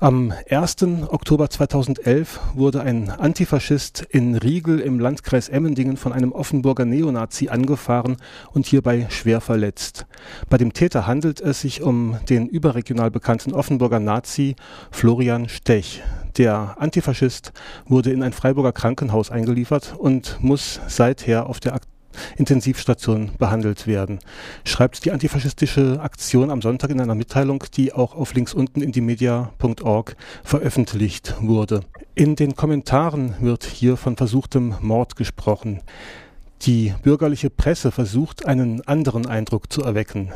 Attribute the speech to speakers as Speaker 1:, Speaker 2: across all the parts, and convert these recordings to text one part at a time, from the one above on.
Speaker 1: Am 1. Oktober 2011 wurde ein Antifaschist in Riegel im Landkreis Emmendingen von einem Offenburger Neonazi angefahren und hierbei schwer verletzt. Bei dem Täter handelt es sich um den überregional bekannten Offenburger Nazi Florian Stech. Der Antifaschist wurde in ein Freiburger Krankenhaus eingeliefert und muss seither auf der Intensivstation behandelt werden. Schreibt die antifaschistische Aktion am Sonntag in einer Mitteilung, die auch auf links unten in die media.org veröffentlicht wurde. In den Kommentaren wird hier von versuchtem Mord gesprochen. Die bürgerliche Presse versucht, einen anderen Eindruck zu erwecken.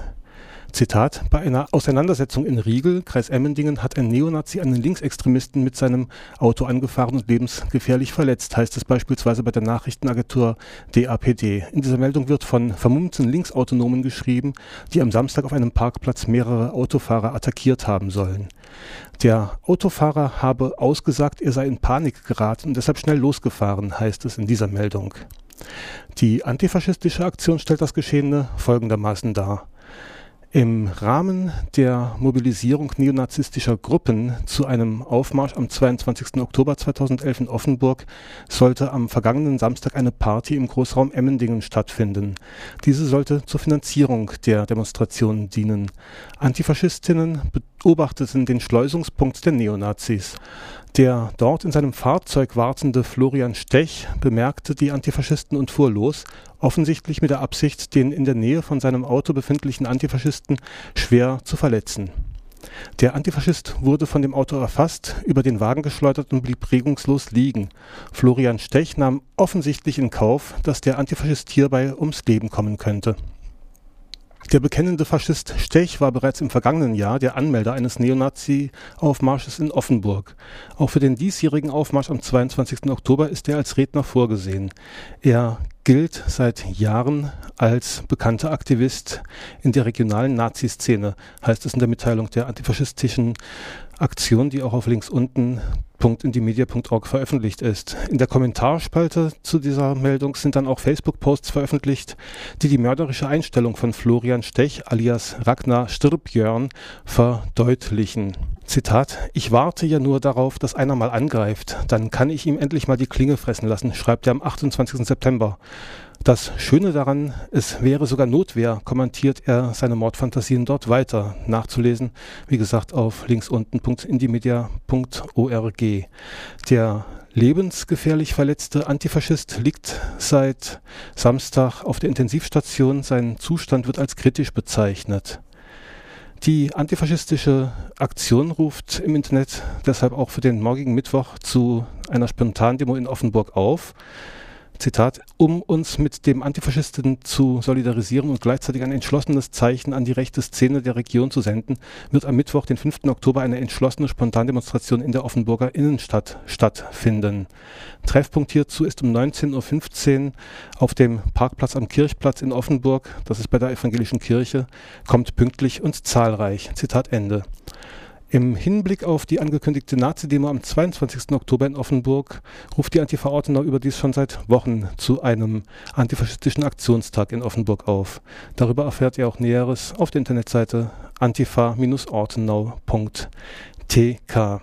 Speaker 1: Zitat, bei einer Auseinandersetzung in Riegel, Kreis Emmendingen, hat ein Neonazi einen Linksextremisten mit seinem Auto angefahren und lebensgefährlich verletzt, heißt es beispielsweise bei der Nachrichtenagentur DAPD. In dieser Meldung wird von vermummten Linksautonomen geschrieben, die am Samstag auf einem Parkplatz mehrere Autofahrer attackiert haben sollen. Der Autofahrer habe ausgesagt, er sei in Panik geraten und deshalb schnell losgefahren, heißt es in dieser Meldung. Die antifaschistische Aktion stellt das Geschehene folgendermaßen dar. Im Rahmen der Mobilisierung neonazistischer Gruppen zu einem Aufmarsch am 22. Oktober 2011 in Offenburg sollte am vergangenen Samstag eine Party im Großraum Emmendingen stattfinden. Diese sollte zur Finanzierung der Demonstration dienen. Antifaschistinnen beobachteten den Schleusungspunkt der Neonazis. Der dort in seinem Fahrzeug wartende Florian Stech bemerkte die Antifaschisten und fuhr los, offensichtlich mit der Absicht, den in der Nähe von seinem Auto befindlichen Antifaschisten schwer zu verletzen. Der Antifaschist wurde von dem Auto erfasst, über den Wagen geschleudert und blieb regungslos liegen. Florian Stech nahm offensichtlich in Kauf, dass der Antifaschist hierbei ums Leben kommen könnte. Der bekennende Faschist Stech war bereits im vergangenen Jahr der Anmelder eines Neonazi-Aufmarsches in Offenburg. Auch für den diesjährigen Aufmarsch am 22. Oktober ist er als Redner vorgesehen. Er gilt seit Jahren als bekannter Aktivist in der regionalen Nazi-Szene, heißt es in der Mitteilung der antifaschistischen Aktion, die auch auf links unten www.indiemedia.org veröffentlicht ist. In der Kommentarspalte zu dieser Meldung sind dann auch Facebook-Posts veröffentlicht, die die mörderische Einstellung von Florian Stech alias Ragnar Stirbjörn verdeutlichen. Zitat, ich warte ja nur darauf, dass einer mal angreift, dann kann ich ihm endlich mal die Klinge fressen lassen, schreibt er am 28. September. Das Schöne daran, es wäre sogar Notwehr, kommentiert er seine Mordfantasien dort weiter. Nachzulesen, wie gesagt, auf links unten.indimedia.org. Der lebensgefährlich verletzte Antifaschist liegt seit Samstag auf der Intensivstation. Sein Zustand wird als kritisch bezeichnet. Die antifaschistische Aktion ruft im Internet deshalb auch für den morgigen Mittwoch zu einer Spontandemo in Offenburg auf. Zitat, um uns mit dem Antifaschisten zu solidarisieren und gleichzeitig ein entschlossenes Zeichen an die rechte Szene der Region zu senden, wird am Mittwoch, den 5. Oktober, eine entschlossene Spontandemonstration in der Offenburger Innenstadt stattfinden. Treffpunkt hierzu ist um 19.15 Uhr auf dem Parkplatz am Kirchplatz in Offenburg, das ist bei der evangelischen Kirche, kommt pünktlich und zahlreich. Zitat Ende. Im Hinblick auf die angekündigte Nazi-Demo am 22. Oktober in Offenburg ruft die Antifa Ortenau überdies schon seit Wochen zu einem antifaschistischen Aktionstag in Offenburg auf. Darüber erfährt ihr auch Näheres auf der Internetseite antifa-ortenau.tk.